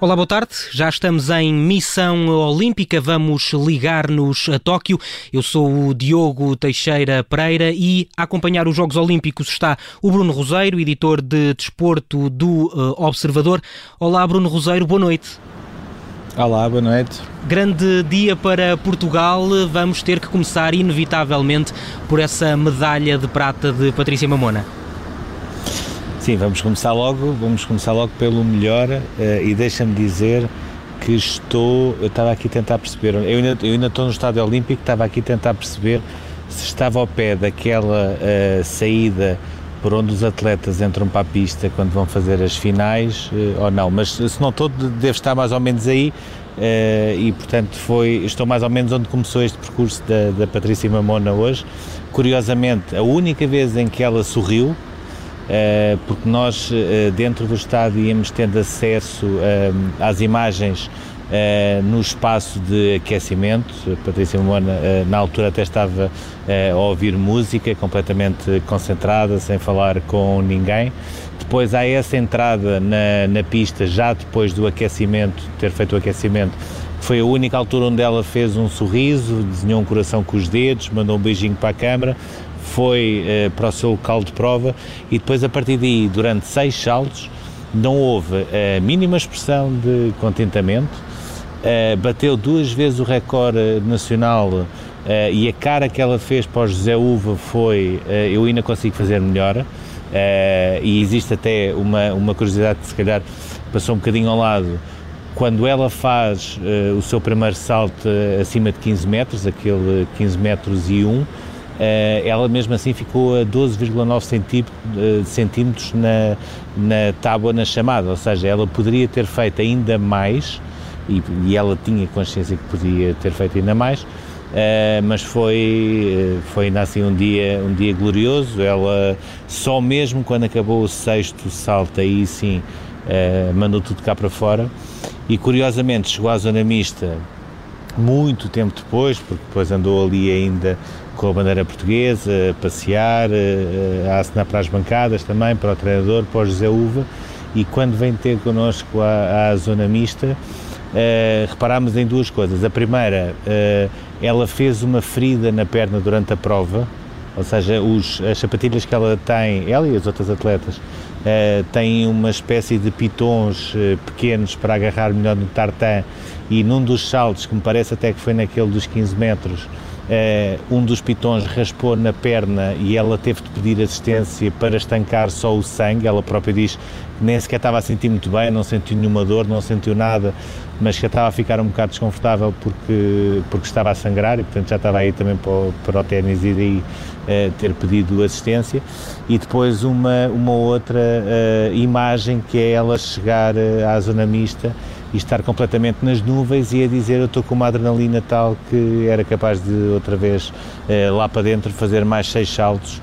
Olá, boa tarde. Já estamos em missão olímpica. Vamos ligar-nos a Tóquio. Eu sou o Diogo Teixeira Pereira e a acompanhar os Jogos Olímpicos está o Bruno Roseiro, editor de desporto do uh, Observador. Olá, Bruno Roseiro, boa noite. Olá, boa noite. Grande dia para Portugal. Vamos ter que começar, inevitavelmente, por essa medalha de prata de Patrícia Mamona. Sim, vamos começar logo, vamos começar logo pelo melhor uh, e deixa-me dizer que estou, eu estava aqui a tentar perceber, eu ainda, eu ainda estou no Estádio Olímpico, estava aqui a tentar perceber se estava ao pé daquela uh, saída por onde os atletas entram para a pista quando vão fazer as finais uh, ou não, mas se não estou, devo estar mais ou menos aí e portanto foi, estou mais ou menos onde começou este percurso da, da Patrícia Mamona hoje. Curiosamente, a única vez em que ela sorriu eh, porque nós eh, dentro do estádio íamos tendo acesso eh, às imagens no espaço de aquecimento. A Patrícia Moana, na altura, até estava a ouvir música, completamente concentrada, sem falar com ninguém. Depois há essa entrada na, na pista, já depois do aquecimento, ter feito o aquecimento, foi a única altura onde ela fez um sorriso, desenhou um coração com os dedos, mandou um beijinho para a câmara, foi uh, para o seu local de prova. E depois a partir daí, durante seis saltos, não houve a mínima expressão de contentamento, uh, bateu duas vezes o recorde nacional uh, e a cara que ela fez para o José Uva foi eu ainda consigo fazer melhor e existe até uma, uma curiosidade que se calhar passou um bocadinho ao lado. Quando ela faz o seu primeiro salto acima de 15 metros, aquele 15 metros e 1, eh, ela mesmo assim ficou a 12,9 eh, centímetros na, na tábua na chamada, ou seja, ela poderia ter feito ainda mais, e, e ela tinha consciência que podia ter feito ainda mais, Uh, mas foi, foi ainda assim um dia, um dia glorioso. Ela só mesmo quando acabou o sexto salto, aí sim uh, mandou tudo cá para fora. E curiosamente chegou à zona mista muito tempo depois, porque depois andou ali ainda com a bandeira portuguesa, a passear, a assinar para as bancadas também, para o treinador, para o José Uva, e quando vem ter connosco à, à zona mista, uh, reparámos em duas coisas. A primeira, uh, ela fez uma ferida na perna durante a prova, ou seja, os, as sapatilhas que ela tem, ela e as outras atletas, uh, têm uma espécie de pitons pequenos para agarrar melhor no tartan e num dos saltos, que me parece até que foi naquele dos 15 metros, Uh, um dos pitons raspou na perna e ela teve de pedir assistência para estancar só o sangue. Ela própria diz nem sequer estava a sentir muito bem, não sentiu nenhuma dor, não sentiu nada, mas que estava a ficar um bocado desconfortável porque, porque estava a sangrar e, portanto, já estava aí também para o, para o ténis e daí uh, ter pedido assistência. E depois uma, uma outra uh, imagem que é ela chegar à zona mista e estar completamente nas nuvens e a dizer eu estou com uma adrenalina tal que era capaz de outra vez lá para dentro fazer mais seis saltos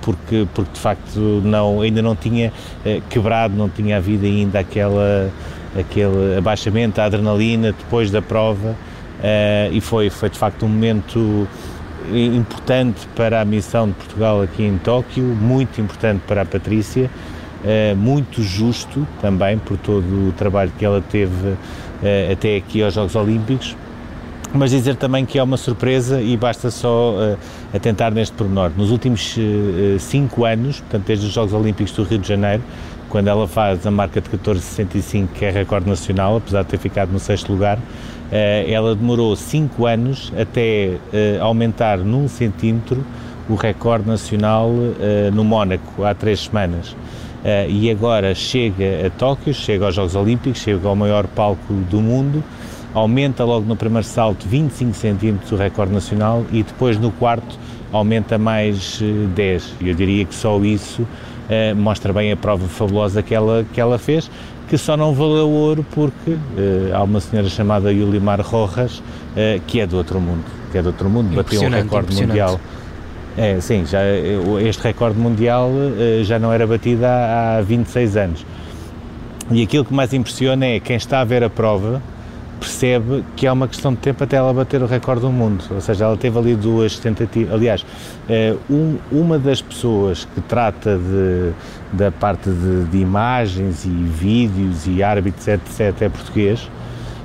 porque, porque de facto não, ainda não tinha eh, quebrado, não tinha havido ainda aquela, aquele abaixamento, a adrenalina depois da prova. E foi, foi de facto um momento importante para a missão de Portugal aqui em Tóquio, muito importante para a Patrícia eh, muito justo também por todo o trabalho que ela teve eh, até aqui aos Jogos Olímpicos, mas dizer também que é uma surpresa e basta só atentar neste pormenor. Nos últimos uh, cinco anos, portanto desde os Jogos Olímpicos do Rio de Janeiro, quando ela faz a marca de 14,65, que é recorde nacional, apesar de ter ficado no sexto lugar, uh, ela demorou cinco anos até aumentar num centímetro o recorde nacional no Mónaco, há três semanas. E agora chega a Tóquio, chega aos Jogos Olímpicos, chega ao maior palco do mundo, aumenta logo no primeiro salto 25 centímetros o recorde nacional e depois no quarto aumenta mais 10. Eh, Eu diria que só isso uh, mostra bem a prova fabulosa que ela, que ela fez, que só não valeu ouro porque uh, há uma senhora chamada Yulimar Rojas que é do outro mundo, que é do outro mundo, bateu um recorde mundial é, sim, já, este recorde mundial já não era batido há, há 26 anos. E aquilo que mais impressiona é quem está a ver a prova percebe que é uma questão de tempo até ela bater o recorde do mundo. Ou seja, ela teve ali duas tentativas. Aliás, eh, um, uma das pessoas que trata de, da parte de, de, imagens e vídeos e árbitros, etc., é português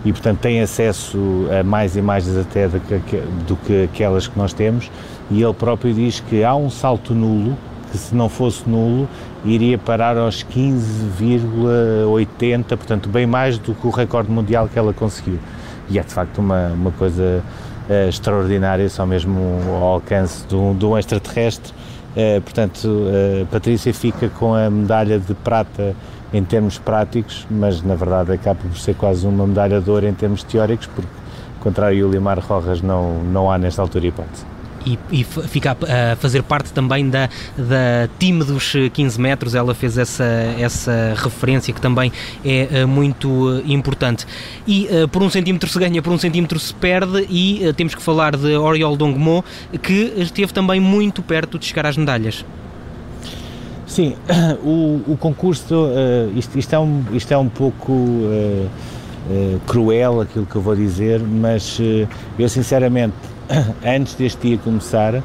e, portanto, tem acesso a mais imagens até do que, do que aquelas que nós temos. E ele próprio diz que há um salto nulo que se não fosse nulo iria parar aos 15,80, portanto bem mais do que o recorde mundial que ela conseguiu. E é de facto uma, uma coisa uh, extraordinária, só mesmo ao alcance de um, de um extraterrestre. Uh, portanto, uh, Patrícia fica com a medalha de prata em termos práticos, mas na verdade acaba por ser quase uma medalha de ouro em termos teóricos, porque, contrário a Limar Rojas, não, não há nesta altura hipótese e, e fica a, a, fazer parte também da, da time dos 15 metros. Ela fez essa, essa referência que também é eh, muito eh, importante. E uh, por um centímetro se ganha, por um centímetro se perde, e uh, temos que falar de Oriol Dongmo, que esteve também muito perto de chegar às medalhas. Sim, o, o concurso, uh, isto, isto, é um, isto é um pouco cruel aquilo que eu vou dizer, mas eu sinceramente antes deste dia começar, uh,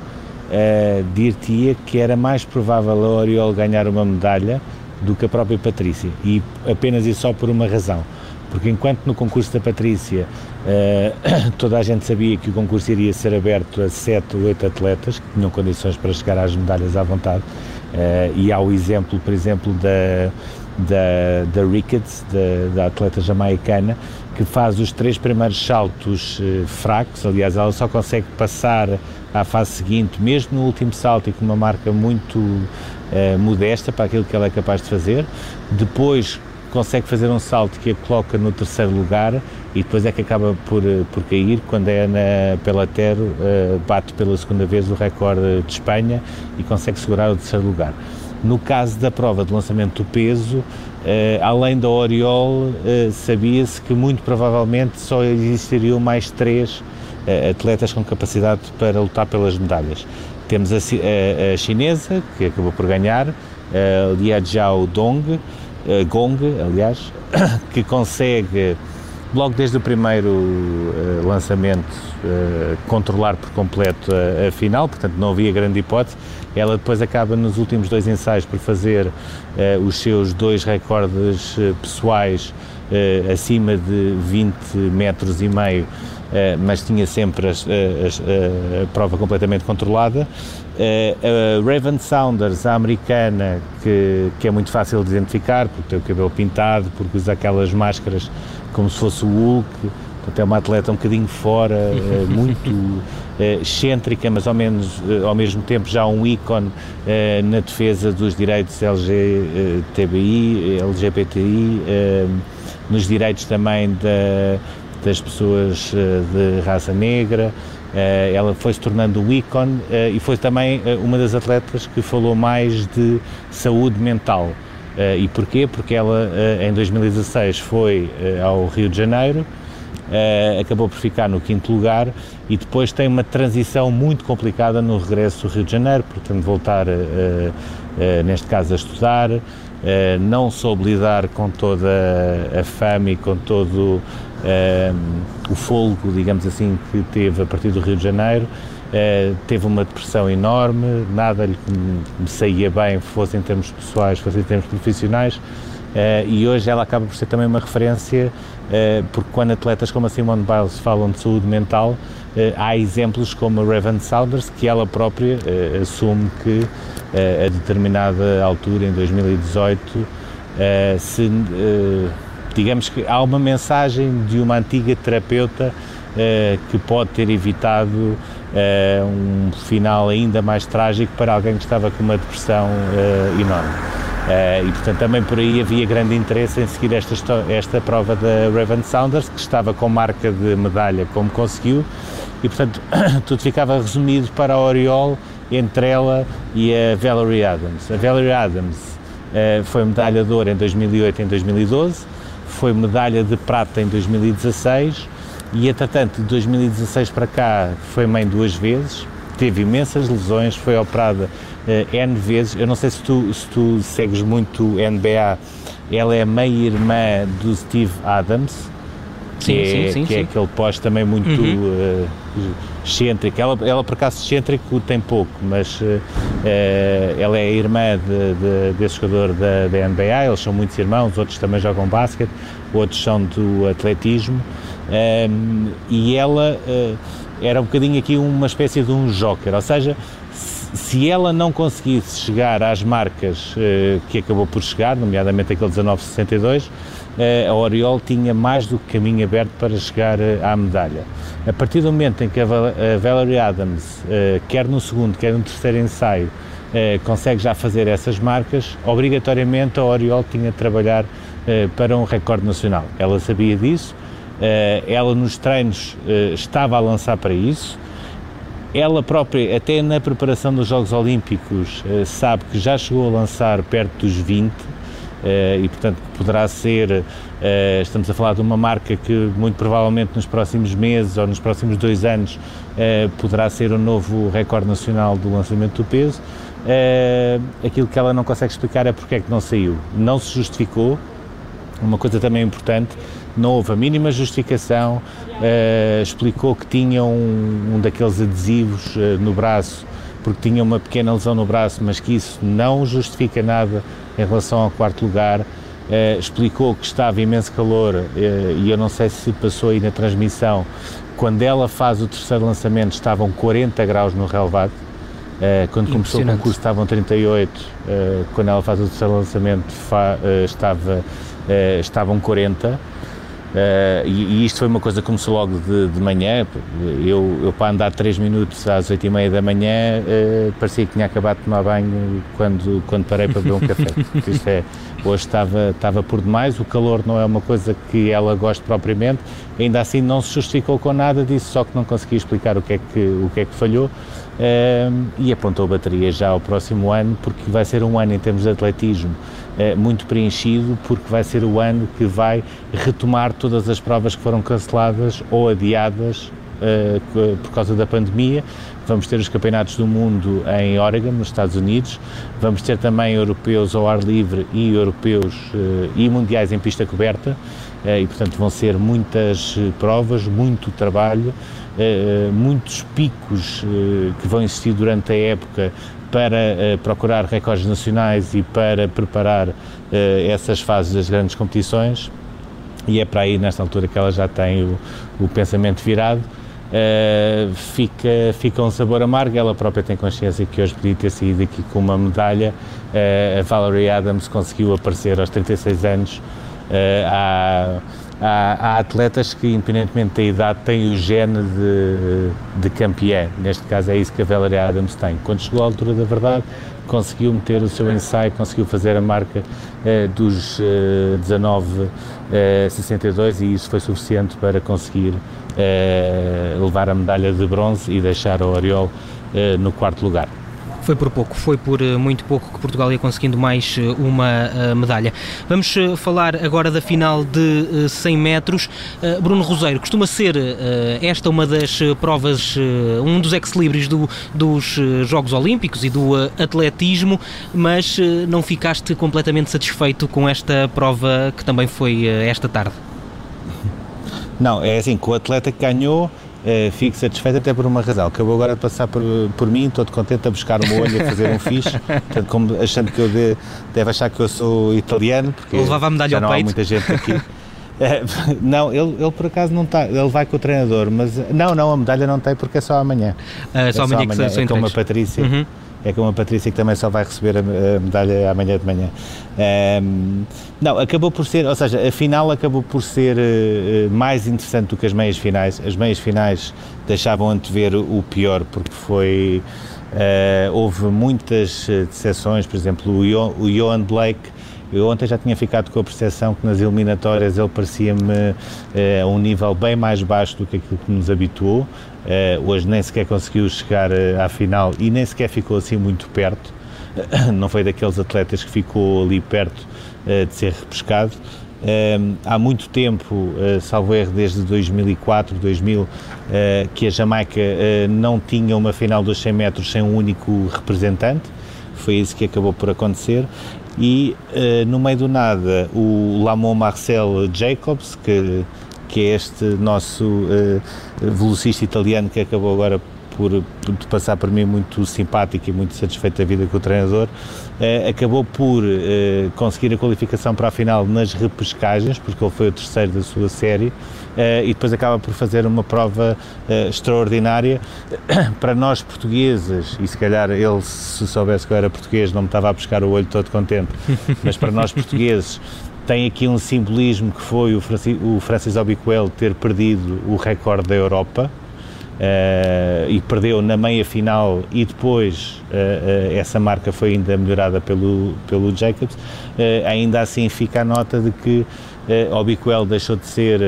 dir-te-ia que era mais provável a Oriol ganhar uma medalha do que a própria Patrícia, e apenas e só por uma razão. Porque enquanto no concurso da Patrícia uh, toda a gente sabia que o concurso iria ser aberto a sete ou oito atletas que tinham condições para chegar às medalhas à vontade, uh, e há o exemplo, por exemplo, da, da, da Ricketts, da, da atleta jamaicana, que faz os três primeiros saltos eh, fracos, aliás, ela só consegue passar à fase seguinte, mesmo no último salto e com uma marca muito eh, modesta para aquilo que ela é capaz de fazer. Depois consegue fazer um salto que a coloca no terceiro lugar e depois é que acaba por, eh, por cair quando é na Pelatero, bate pela segunda vez o recorde de Espanha e consegue segurar o terceiro lugar. No caso da prova de lançamento do peso, além da Oriol, uh, sabia-se que muito provavelmente só existiriam mais três uh, atletas com capacidade para lutar pelas medalhas. Temos a, a, a chinesa, que acabou por ganhar, Lia Jiao Dong, Gong, aliás, que consegue, logo desde o primeiro lançamento, controlar por completo a, a final, portanto não havia grande hipótese ela depois acaba nos últimos dois ensaios por fazer uh, os seus dois recordes uh, pessoais uh, acima de 20 metros e meio, mas tinha sempre as, as, a prova completamente controlada. A Raven Saunders, a americana, que, que é muito fácil de identificar, porque tem o cabelo pintado, porque usa aquelas máscaras como se fosse o Hulk, portanto é uma atleta um bocadinho fora, muito eh, excêntrica, mas ao, menos, ao mesmo tempo já um ícone na defesa dos direitos LGTBI, LGBTI, nos direitos também da, das pessoas de raça negra. Ela foi se tornando um ícone e foi também uma das atletas que falou mais de saúde mental. e porquê? Porque ela em 2016 foi ao Rio de Janeiro, acabou por ficar no quinto lugar e depois tem uma transição muito complicada no regresso do Rio de Janeiro, portanto voltar, neste caso, a estudar, não soube lidar com toda a fama e com todo o folgo, digamos assim, que teve a partir do Rio de Janeiro, teve uma depressão enorme, nada lhe saía bem, fosse em termos pessoais, fosse em termos profissionais, e hoje ela acaba por ser também uma referência eh, porque quando atletas como a Simone Biles falam de saúde mental, eh, há exemplos como a Raven Saunders, que ela própria assume que a determinada altura, em 2018, se, digamos que há uma mensagem de uma antiga terapeuta que pode ter evitado um final ainda mais trágico para alguém que estava com uma depressão enorme. Uh, e portanto também por aí havia grande interesse em seguir esta, esta prova da Raven Saunders, que estava com marca de medalha como conseguiu, e portanto tudo ficava resumido para a Oriol entre ela e a Valerie Adams. A Valerie Adams foi medalha de ouro em 2008 e em 2012, foi medalha de prata em 2016 e entretanto de 2016 para cá foi mãe duas vezes, teve imensas lesões, foi operada uh, N vezes. Eu não sei se tu, se tu segues muito NBA, ela é meia-irmã do Steve Adams. que, sim, é, sim, sim, que é aquele pós também muito uhum. uh, excêntrico. Ela, ela, por acaso, excêntrico tem pouco, mas uh, ela é irmã de, de, desse jogador da, da, NBA, eles são muitos irmãos, outros também jogam basquete, outros são do atletismo, um, e ela uh, era um bocadinho aqui uma espécie de um joker, ou seja, se ela não conseguisse chegar às marcas uh, que acabou por chegar, nomeadamente aquele 1962, uh, a Oriol tinha mais do que caminho aberto para chegar uh, à medalha. A partir do momento em que a, Valerie Adams, quer no segundo, quer no terceiro ensaio, consegue já fazer essas marcas, obrigatoriamente a Oriol tinha de trabalhar para um recorde nacional. Ela sabia disso, ela nos treinos estava a lançar para isso, ela própria, até na preparação dos Jogos Olímpicos, eh, sabe que já chegou a lançar perto dos 20 eh, e, portanto, poderá ser. Eh, estamos a falar de uma marca que, muito provavelmente, nos próximos meses ou nos próximos dois anos, poderá ser o novo recorde nacional do lançamento do peso. Aquilo que ela não consegue explicar é porque é que não saiu. Não se justificou. Uma coisa também importante não houve a mínima justificação, uh, explicou que tinha um, um daqueles adesivos uh, no braço porque tinha uma pequena lesão no braço, mas que isso não justifica nada em relação ao quarto lugar. Uh, explicou que estava imenso calor e eu não sei se passou aí na transmissão. Quando ela faz o terceiro lançamento, estavam 40 graus no relevado. quando começou o concurso estavam 38, quando ela faz o terceiro lançamento estava, estavam 40. Uh, e, e, isto foi uma coisa que começou logo de, de manhã. Eu, eu, para andar 3 minutos às 8 e meia da manhã, uh, parecia que tinha acabado de tomar banho quando, quando parei para beber um café. isto é, hoje estava, estava por demais. O calor não é uma coisa que ela goste propriamente. Ainda assim, não se justificou com nada disso, só que não conseguia explicar o que é que, o que, é que falhou. Uh, e apontou a bateria já ao próximo ano, porque vai ser um ano em termos de atletismo é, muito preenchido, porque vai ser o ano que vai retomar todas as provas que foram canceladas ou adiadas uh, por causa da pandemia. Vamos ter os campeonatos do mundo em Oregon, nos Estados Unidos. Vamos ter também europeus ao ar livre e europeus uh, e mundiais em pista coberta. Uh, e, portanto, vão ser muitas provas, muito trabalho, muitos picos que vão existir durante a época para procurar recordes nacionais e para preparar essas fases das grandes competições e é para aí nesta altura que ela já tem o, o pensamento virado uh, fica, fica um sabor amargo, ela própria tem consciência que hoje podia ter saído aqui com uma medalha a Valerie Adams conseguiu aparecer aos 36 anos há há, há, atletas que, independentemente da idade, têm o gene de, de campeã. Neste caso é isso que a Valerie Adams tem. Quando chegou à altura da verdade, conseguiu meter o seu ensaio, conseguiu fazer a marca eh, dos eh, 19,62 eh, e isso foi suficiente para conseguir levar a medalha de bronze e deixar o Oriol eh, no quarto lugar. Foi por pouco, foi por eh, muito pouco que Portugal ia conseguindo mais eh, uma medalha. Vamos falar agora da final de uh, 100 metros. Bruno Roseiro, costuma ser esta uma das provas, um dos ex-libris do, dos Jogos Olímpicos e do atletismo, mas não ficaste completamente satisfeito com esta prova que também foi esta tarde? Não, é assim, com o atleta que ganhou Uh, fico satisfeito até por uma razão. Acabou agora de passar por, por mim, todo contente a buscar uma olho, a fazer um fixe, portanto, como, achando que eu de, deve achar que eu sou italiano, porque levava a medalha já não peito. há muita gente aqui. É, não, ele, ele por acaso não está, ele vai com o treinador, mas não, não, a medalha não tem porque é só amanhã. Uh, é só, amanhã, amanhã que se, é como a Patrícia. Uhum é como a Patrícia que também só vai receber a, medalha amanhã de manhã. Um, não, acabou por ser, ou seja, a final acabou por ser uh, mais interessante do que as meias finais. As meias finais deixavam antever o pior, porque foi. Uh, houve muitas decepções, por exemplo, o Johan Blake eu ontem já tinha ficado com a percepção que nas eliminatórias ele parecia-me eh, a um nível bem mais baixo do que aquilo que nos habituou. Eh, hoje nem sequer conseguiu chegar eh, à final e nem sequer ficou assim muito perto. Não foi daqueles atletas que ficou ali perto de ser repescado. há muito tempo, salvo erro desde 2004, 2000, que a Jamaica não tinha uma final dos 100 metros sem um único representante foi isso que acabou por acontecer e uh, no meio do nada o Lamont Marcel Jacobs, que que é este nosso uh, velocista italiano que acabou agora por, por passar por mim muito simpático e muito satisfeito da vida com o treinador, eh, acabou por eh, conseguir a qualificação para a final nas repescagens, porque ele foi o terceiro da sua série, eh, e depois acaba por fazer uma prova extraordinária. Para nós portugueses, e se calhar ele, se soubesse que eu era português, não me estava a pescar o olho todo contente, mas para nós portugueses, tem aqui um simbolismo que foi o Francis, o Francis Obiquel ter perdido o recorde da Europa, Uh, e perdeu na meia final e depois uh, uh, essa marca foi ainda melhorada pelo, pelo Jacobs. ainda assim fica a nota de que uh, Obiquel deixou de ser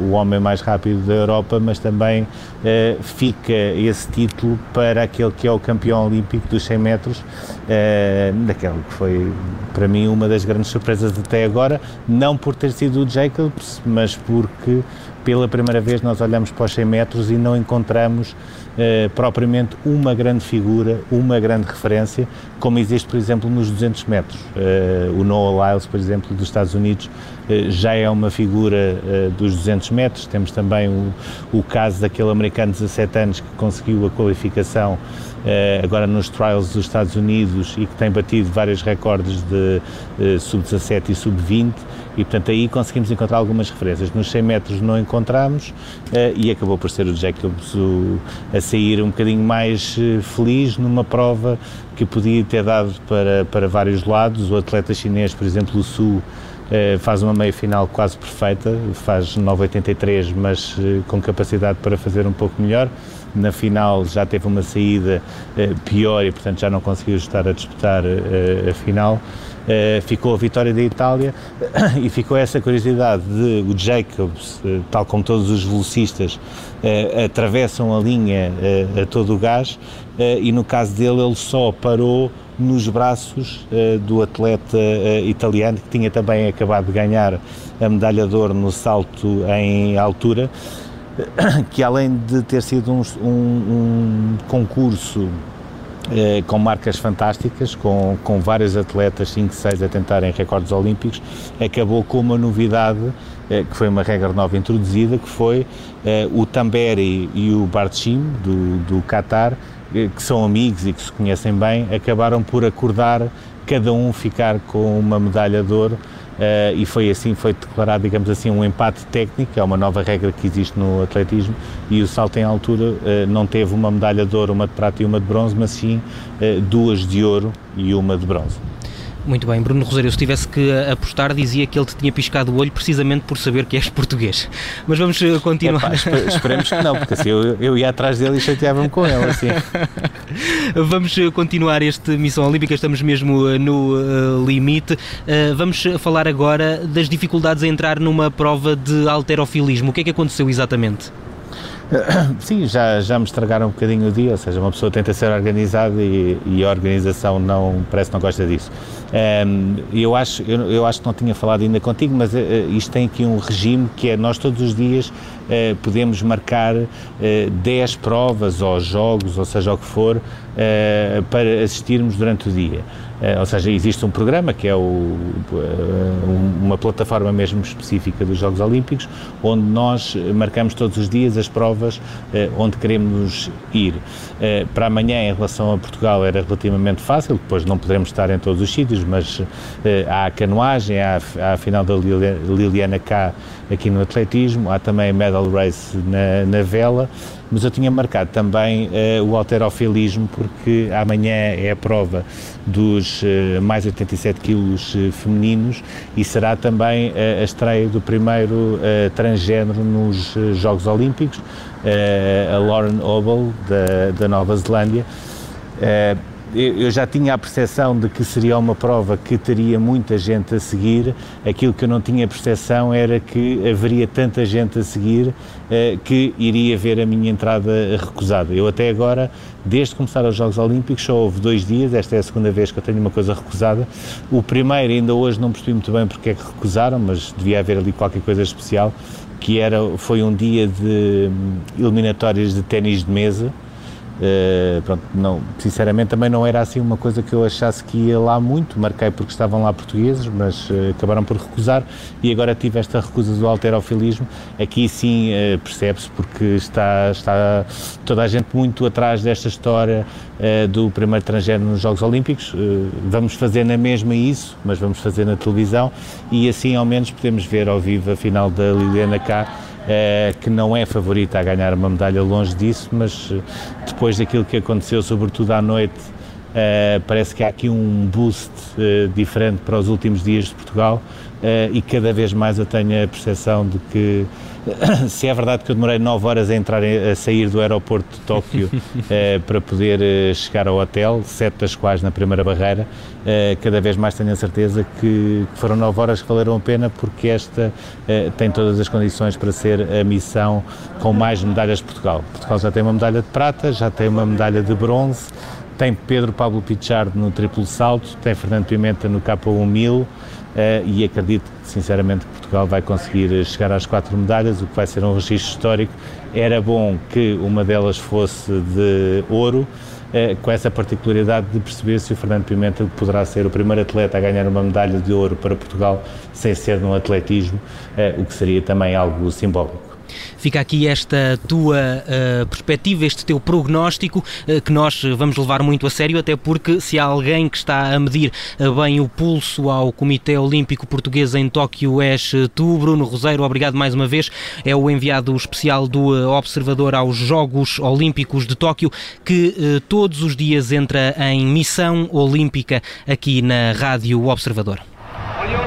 o homem mais rápido da Europa, mas também fica esse título para aquele que é o campeão olímpico dos 100 metros, daquele que foi para mim uma das grandes surpresas até agora, não por ter sido o Jacobs, mas porque pela primeira vez nós olhamos para os 100 metros e não encontramos eh, propriamente uma grande figura, uma grande referência, como existe, por exemplo, nos 200 metros. Eh, o Noah Lyles, por exemplo, dos Estados Unidos, eh, já é uma figura eh, dos 200 metros. Temos também o, o caso daquele americano de 17 anos que conseguiu a qualificação eh, agora nos trials dos Estados Unidos e que tem batido vários recordes de eh, sub-17 e sub-20 e portanto aí conseguimos encontrar algumas referências. Nos 100 metros não encontramos eh, e acabou por ser o Jacobs o, a sair um bocadinho mais feliz numa prova que podia ter dado para, para vários lados. O atleta chinês, por exemplo, o Su, faz uma meia final quase perfeita, faz 9,83, mas com capacidade para fazer um pouco melhor na final já teve uma saída uh, pior e, portanto, já não conseguiu estar a disputar a final. Ficou a vitória da Itália e ficou essa curiosidade de o Jacobs, tal como todos os velocistas, atravessam a linha a todo o gás e no caso dele ele só parou nos braços do atleta italiano que tinha também acabado de ganhar a medalha de ouro no salto em altura que além de ter sido um, um, um concurso eh, com marcas fantásticas, com, com vários atletas, 5, 6 a tentarem recordes olímpicos, acabou com uma novidade, eh, que foi uma regra nova introduzida, que foi eh, o Tamberi e o Bartshim, do, do Qatar, eh, que são amigos e que se conhecem bem, acabaram por acordar cada um ficar com uma medalha de ouro Uh, e foi assim, foi declarado, digamos assim, um empate técnico, é uma nova regra que existe no atletismo, e o salto em altura uh, não teve uma medalha de ouro, uma de prata e uma de bronze, mas sim uh, duas de ouro e uma de bronze. Muito bem, Bruno Rosário, se tivesse que apostar, dizia que ele te tinha piscado o olho precisamente por saber que és português. Mas vamos eh, continuar. Epá, esperemos que não, porque assim eu, eu ia atrás dele e chateava-me com ele. Assim. vamos eh, continuar este Missão Olímpica, estamos mesmo eh, no uh, limite. Uh, vamos falar agora das dificuldades a entrar numa prova de alterofilismo. O que é que aconteceu exatamente? Sim, já, já me estragaram um bocadinho o dia, ou seja, uma pessoa tenta ser organizada e, e a organização não, parece que não gosta disso. Um, eu, acho, eu, eu, acho que não tinha falado ainda contigo, mas uh, isto tem aqui um regime que é nós todos os dias uh, podemos marcar uh, 10 provas ou jogos, ou seja o que for, uh, para assistirmos durante o dia. Uh, ou seja, existe um programa que é o, uh, uma plataforma mesmo específica dos Jogos Olímpicos, onde nós marcamos todos os dias as provas onde queremos ir. para amanhã, em relação a Portugal, era relativamente fácil, depois não poderemos estar em todos os sítios, mas há a canoagem, há, há a final da Liliana K aqui no atletismo, há também a medal race na, na vela, mas eu tinha marcado também uh, o alterofilismo porque amanhã é a prova dos uh, mais 87 quilos uh, femininos e será também a estreia do primeiro transgênero nos Jogos Olímpicos, a Lauren Obel da, da Nova Zelândia eu já tinha a percepção de que seria uma prova que teria muita gente a seguir. Aquilo que eu não tinha percepção era que haveria tanta gente a seguir eh, que iria ver a minha entrada recusada. Eu até agora, desde começar os Jogos Olímpicos, só houve dois dias, esta é a segunda vez que eu tenho uma coisa recusada. O primeiro, ainda hoje não percebi muito bem porque é que recusaram, mas devia haver ali qualquer coisa especial, que era, foi um dia de hum, eliminatórias de ténis de mesa, Uh, pronto, não, sinceramente também não era assim uma coisa que eu achasse que ia lá muito, marquei porque estavam lá portugueses, mas uh, acabaram por recusar e agora tive esta recusa do alterofilismo. Aqui sim uh, percebe-se porque está, está toda a gente muito atrás desta história do primeiro transgênero nos Jogos Olímpicos. vamos fazer na mesma isso, mas vamos fazer na televisão e assim ao menos podemos ver ao vivo a final da Liliana cá é, que não é favorita a ganhar uma medalha longe disso, mas eh, depois daquilo que aconteceu, sobretudo à noite, é, parece que há aqui um boost é, diferente para os últimos dias de Portugal e cada vez mais eu tenho a percepção de que se é verdade que eu demorei 9 horas a entrar a sair do aeroporto de Tóquio eh, para poder eh, chegar ao hotel, sete das quais na primeira barreira, eh, cada vez mais tenho a certeza que foram 9 horas que valeram a pena porque esta tem todas as condições para ser a missão com mais medalhas de Portugal. Portugal já tem uma medalha de prata, já tem uma medalha de bronze, tem Pedro Pablo Pichard no triplo salto, tem Fernando Pimenta no K1 1000, Uh, e acredito sinceramente que Portugal vai conseguir chegar às quatro medalhas, o que vai ser um registro histórico. Era bom que uma delas fosse de ouro, uh, com essa particularidade de perceber se o Fernando Pimenta poderá ser o primeiro atleta a ganhar uma medalha de ouro para Portugal sem ser no atletismo, uh, o que seria também algo simbólico. Fica aqui esta tua uh, perspectiva, este teu prognóstico, uh, que nós vamos levar muito a sério, até porque se há alguém que está a medir uh, bem o pulso ao Comitê Olímpico Português em Tóquio és tu, Bruno Roseiro, obrigado mais uma vez. É o enviado especial do Observador aos Jogos Olímpicos de Tóquio, que todos os dias entra em missão olímpica aqui na Rádio Observador. Olha.